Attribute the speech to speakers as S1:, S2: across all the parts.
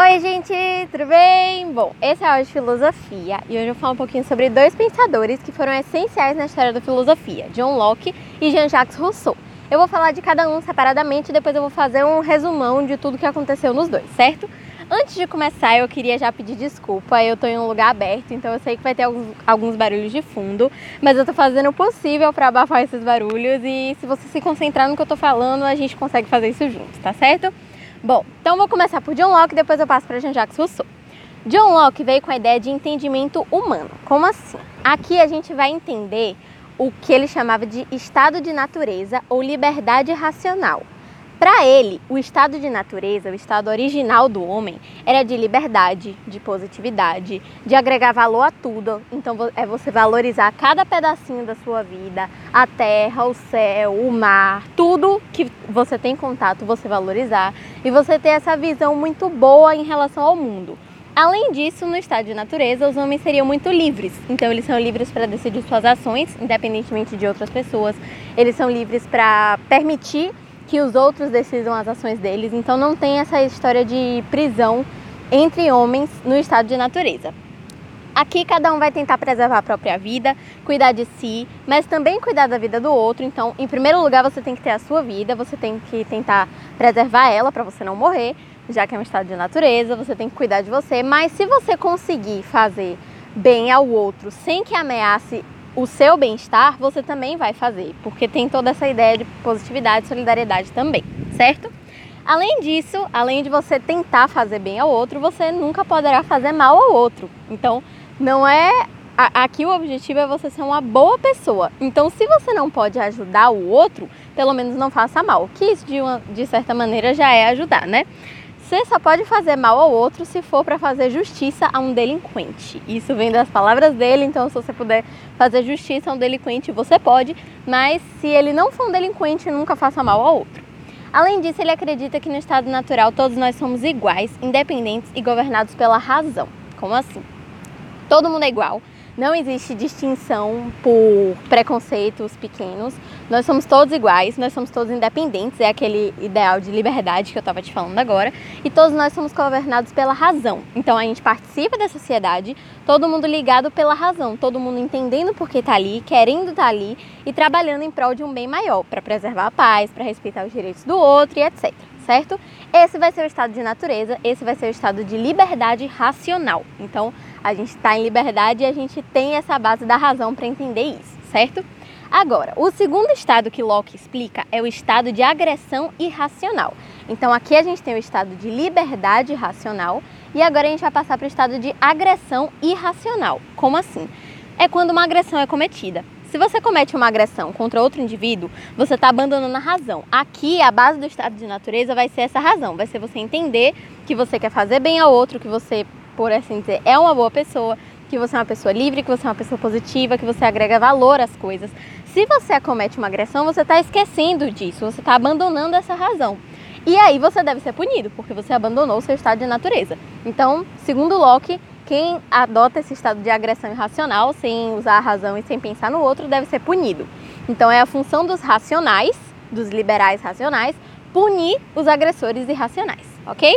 S1: Oi, gente, tudo bem? Bom, esse é o de filosofia e hoje eu vou falar um pouquinho sobre dois pensadores que foram essenciais na história da filosofia, John Locke e Jean-Jacques Rousseau. Eu vou falar de cada um separadamente e depois eu vou fazer um resumão de tudo que aconteceu nos dois, certo? Antes de começar, eu queria já pedir desculpa. Eu tô em um lugar aberto, então eu sei que vai ter alguns, barulhos de fundo, mas eu tô fazendo o possível para abafar esses barulhos e se você se concentrar no que eu tô falando, a gente consegue fazer isso juntos, tá certo? Bom, então vou começar por John Locke e depois eu passo para Jean-Jacques Rousseau. John Locke veio com a ideia de entendimento humano. Como assim? Aqui a gente vai entender o que ele chamava de estado de natureza ou liberdade racional. Para ele, o estado de natureza, o estado original do homem, era de liberdade, de positividade, de agregar valor a tudo. Então é você valorizar cada pedacinho da sua vida, a terra, o céu, o mar, tudo que você tem contato, você valorizar e você ter essa visão muito boa em relação ao mundo. Além disso, no estado de natureza, os homens seriam muito livres. Então, eles são livres para decidir suas ações, independentemente de outras pessoas. Eles são livres para permitir que os outros decidam as ações deles. Então não tem essa história de prisão entre homens no estado de natureza. Aqui cada um vai tentar preservar a própria vida, cuidar de si, mas também cuidar da vida do outro. Então, em primeiro lugar, você tem que ter a sua vida, você tem que tentar preservar ela para você não morrer, já que é um estado de natureza, você tem que cuidar de você, mas se você conseguir fazer bem ao outro sem que ameace o seu bem-estar, você também vai fazer, porque tem toda essa ideia de positividade e solidariedade também, certo? Além disso, além de você tentar fazer bem ao outro, você nunca poderá fazer mal ao outro. Então, não é. Aqui o objetivo é você ser uma boa pessoa. Então, se você não pode ajudar o outro, pelo menos não faça mal. Que isso, de, uma, de certa maneira, já é ajudar, né? Você só pode fazer mal ao outro se for para fazer justiça a um delinquente. Isso vem das palavras dele, então se você puder fazer justiça a um delinquente, você pode, mas se ele não for um delinquente, nunca faça mal ao outro. Além disso, ele acredita que no estado natural todos nós somos iguais, independentes e governados pela razão. Como assim? Todo mundo é igual, não existe distinção por preconceitos pequenos. Nós somos todos iguais, nós somos todos independentes, é aquele ideal de liberdade que eu estava te falando agora. E todos nós somos governados pela razão. Então a gente participa da sociedade, todo mundo ligado pela razão, todo mundo entendendo por que está ali, querendo estar tá ali e trabalhando em prol de um bem maior, para preservar a paz, para respeitar os direitos do outro e etc. Certo? Esse vai ser o estado de natureza, esse vai ser o estado de liberdade racional. Então, a gente está em liberdade e a gente tem essa base da razão para entender isso, certo? Agora, o segundo estado que Locke explica é o estado de agressão irracional. Então, aqui a gente tem o estado de liberdade racional e agora a gente vai passar para o estado de agressão irracional. Como assim? É quando uma agressão é cometida. Se você comete uma agressão contra outro indivíduo, você está abandonando a razão. Aqui, a base do estado de natureza vai ser essa razão. Vai ser você entender que você quer fazer bem ao outro, que você por assim dizer, é uma boa pessoa, que você é uma pessoa livre, que você é uma pessoa positiva, que você agrega valor às coisas. Se você comete uma agressão, você está esquecendo disso, você está abandonando essa razão. E aí você deve ser punido, porque você abandonou o seu estado de natureza. Então, segundo Locke, quem adota esse estado de agressão irracional, sem usar a razão e sem pensar no outro, deve ser punido. Então, é a função dos racionais, dos liberais racionais, punir os agressores irracionais, ok?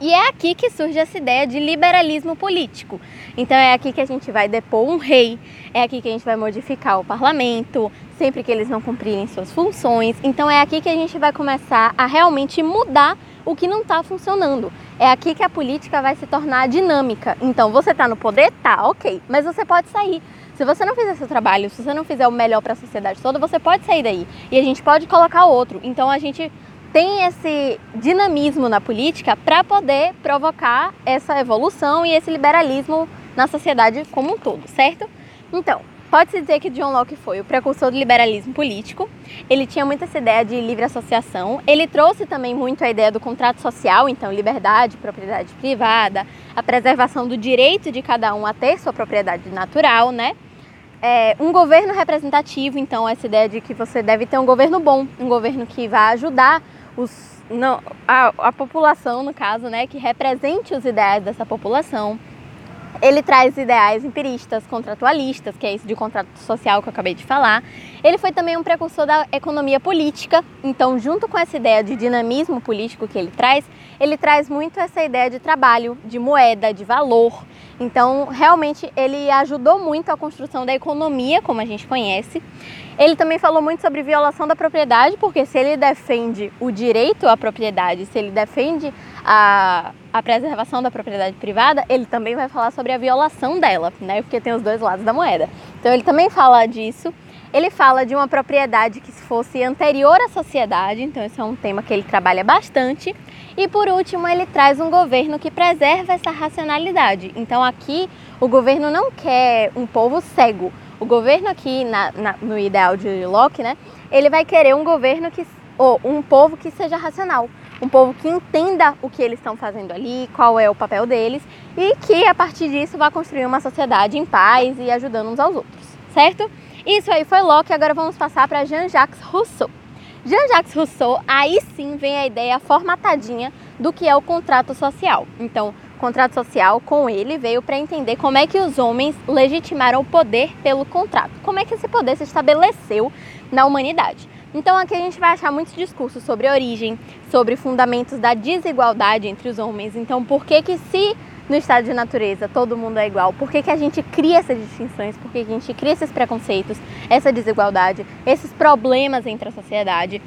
S1: E é aqui que surge essa ideia de liberalismo político. Então é aqui que a gente vai depor um rei, é aqui que a gente vai modificar o parlamento, sempre que eles não cumprirem suas funções. Então é aqui que a gente vai começar a realmente mudar o que não está funcionando. É aqui que a política vai se tornar dinâmica. Então você está no poder, tá, ok, mas você pode sair. Se você não fizer seu trabalho, se você não fizer o melhor para a sociedade toda, você pode sair daí. E a gente pode colocar outro. Então a gente tem esse dinamismo na política para poder provocar essa evolução e esse liberalismo na sociedade como um todo, certo? Então, pode-se dizer que John Locke foi o precursor do liberalismo político. Ele tinha muito essa ideia de livre associação. Ele trouxe também muito a ideia do contrato social, então liberdade, propriedade privada, a preservação do direito de cada um a ter sua propriedade natural, né? É, um governo representativo, então essa ideia de que você deve ter um governo bom, um governo que vai ajudar os, não, a, a população, no caso, né, que represente os ideais dessa população. Ele traz ideais empiristas, contratualistas, que é isso de contrato social que eu acabei de falar. Ele foi também um precursor da economia política, então, junto com essa ideia de dinamismo político que ele traz, ele traz muito essa ideia de trabalho, de moeda, de valor. Então, realmente, ele ajudou muito a construção da economia, como a gente conhece. Ele também falou muito sobre violação da propriedade, porque se ele defende o direito à propriedade, se ele defende a, a preservação da propriedade privada, ele também vai falar sobre a violação dela, né? Porque tem os dois lados da moeda. Então, ele também fala disso. Ele fala de uma propriedade que fosse anterior à sociedade, então esse é um tema que ele trabalha bastante. E por último, ele traz um governo que preserva essa racionalidade. Então aqui o governo não quer um povo cego. O governo aqui, na, na, no ideal de Locke, né, ele vai querer um governo que, ou um povo que seja racional, um povo que entenda o que eles estão fazendo ali, qual é o papel deles e que a partir disso vá construir uma sociedade em paz e ajudando uns aos outros, certo? Isso aí foi Locke, agora vamos passar para Jean-Jacques Rousseau. Jean-Jacques Rousseau, aí sim vem a ideia formatadinha do que é o contrato social. Então, contrato social com ele veio para entender como é que os homens legitimaram o poder pelo contrato, como é que esse poder se estabeleceu na humanidade. Então aqui a gente vai achar muitos discursos sobre origem, sobre fundamentos da desigualdade entre os homens. Então por que que se no estado de natureza todo mundo é igual? Por que, que a gente cria essas distinções? Por que, que a gente cria esses preconceitos, essa desigualdade, esses problemas entre a sociedade?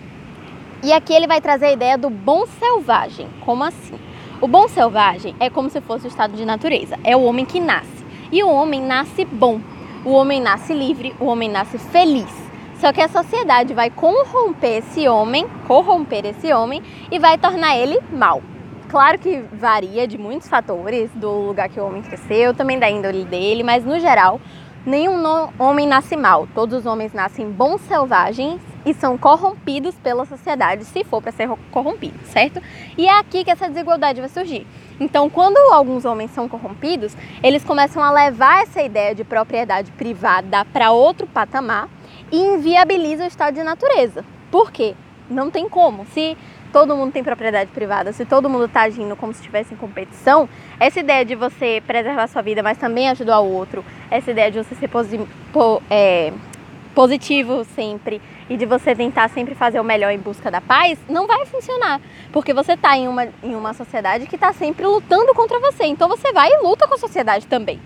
S1: E aqui ele vai trazer a ideia do bom selvagem. Como assim? O bom selvagem é como se fosse o estado de natureza, é o homem que nasce. E o homem nasce bom, o homem nasce livre, o homem nasce feliz. Só que a sociedade vai corromper esse homem, corromper esse homem e vai tornar ele mal. Claro que varia de muitos fatores, do lugar que o homem cresceu, também da índole dele, mas no geral, nenhum homem nasce mal. Todos os homens nascem bons selvagens e são corrompidos pela sociedade, se for para ser corrompido, certo? E é aqui que essa desigualdade vai surgir. Então, quando alguns homens são corrompidos, eles começam a levar essa ideia de propriedade privada para outro patamar e inviabiliza o estado de natureza. Por quê? Não tem como. Se todo mundo tem propriedade privada, se todo mundo está agindo como se estivesse em competição, essa ideia de você preservar sua vida, mas também ajudar o outro, essa ideia de você ser é, positivo sempre e de você tentar sempre fazer o melhor em busca da paz, não vai funcionar. Porque você está em uma, em uma sociedade que está sempre lutando contra você. Então você vai e luta com a sociedade também.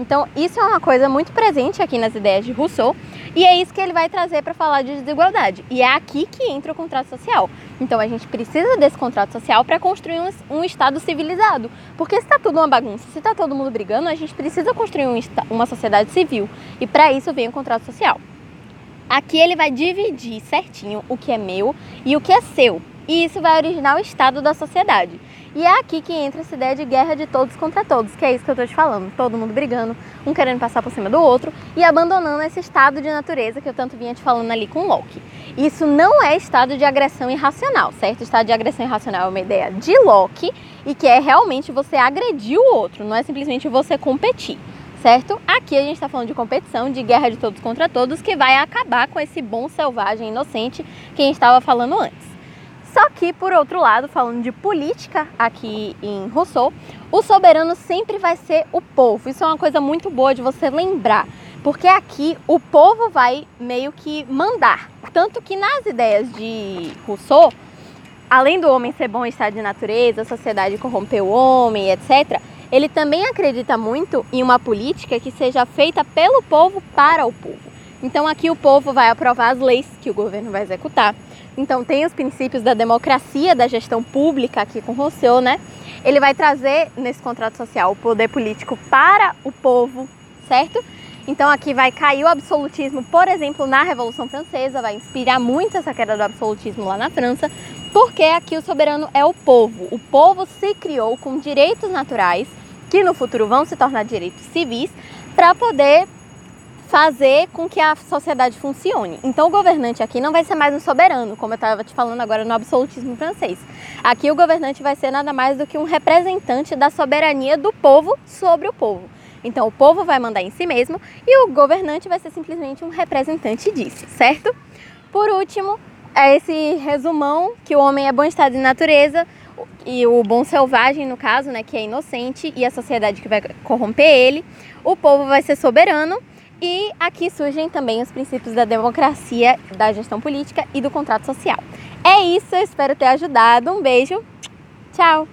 S1: Então, isso é uma coisa muito presente aqui nas ideias de Rousseau, e é isso que ele vai trazer para falar de desigualdade. E é aqui que entra o contrato social. Então, a gente precisa desse contrato social para construir um, um, Estado civilizado. Porque se está tudo uma bagunça, se está todo mundo brigando, a gente precisa construir um, uma sociedade civil. E para isso vem o contrato social. Aqui ele vai dividir certinho o que é meu e o que é seu. E isso vai originar o estado da sociedade. E é aqui que entra essa ideia de guerra de todos contra todos, que é isso que eu estou te falando. Todo mundo brigando, um querendo passar por cima do outro e abandonando esse estado de natureza que eu tanto vinha te falando ali com Locke. Isso não é estado de agressão irracional, certo? Estado de agressão irracional é uma ideia de Locke e que é realmente você agredir o outro, não é simplesmente você competir certo? Aqui a gente está falando de competição, de guerra de todos contra todos, que vai acabar com esse bom selvagem inocente que a gente estava falando antes. Só que, por outro lado, falando de política aqui em Rousseau, o soberano sempre vai ser o povo. Isso é uma coisa muito boa de você lembrar, porque aqui o povo vai meio que mandar. Tanto que nas ideias de Rousseau, além do homem ser bom estado de natureza, a sociedade corromper o homem, etc., ele também acredita muito em uma política que seja feita pelo povo para o povo. Então aqui o povo vai aprovar as leis que o governo vai executar então tem os princípios da democracia, da gestão pública aqui com Rousseau, né? Ele vai trazer nesse contrato social o poder político para o povo, certo? Então aqui vai cair o absolutismo, por exemplo, na Revolução Francesa, vai inspirar muito essa queda do absolutismo lá na França, porque aqui o soberano é o povo. O povo se criou com direitos naturais, que no futuro vão se tornar direitos civis, para poder fazer com que a sociedade funcione. Então o governante aqui não vai ser mais um soberano, como eu estava te falando agora no absolutismo francês. Aqui o governante vai ser nada mais do que um representante da soberania do povo sobre o povo. Então o povo vai mandar em si mesmo e o governante vai ser simplesmente um representante disso, certo? Por último, é esse resumão que o homem é bom estado de natureza, e o bom selvagem, no caso, né, que é inocente, e a sociedade que vai corromper ele. O povo vai ser soberano. E aqui surgem também os princípios da democracia, da gestão política e do contrato social. É isso, eu espero ter ajudado. Um beijo, tchau!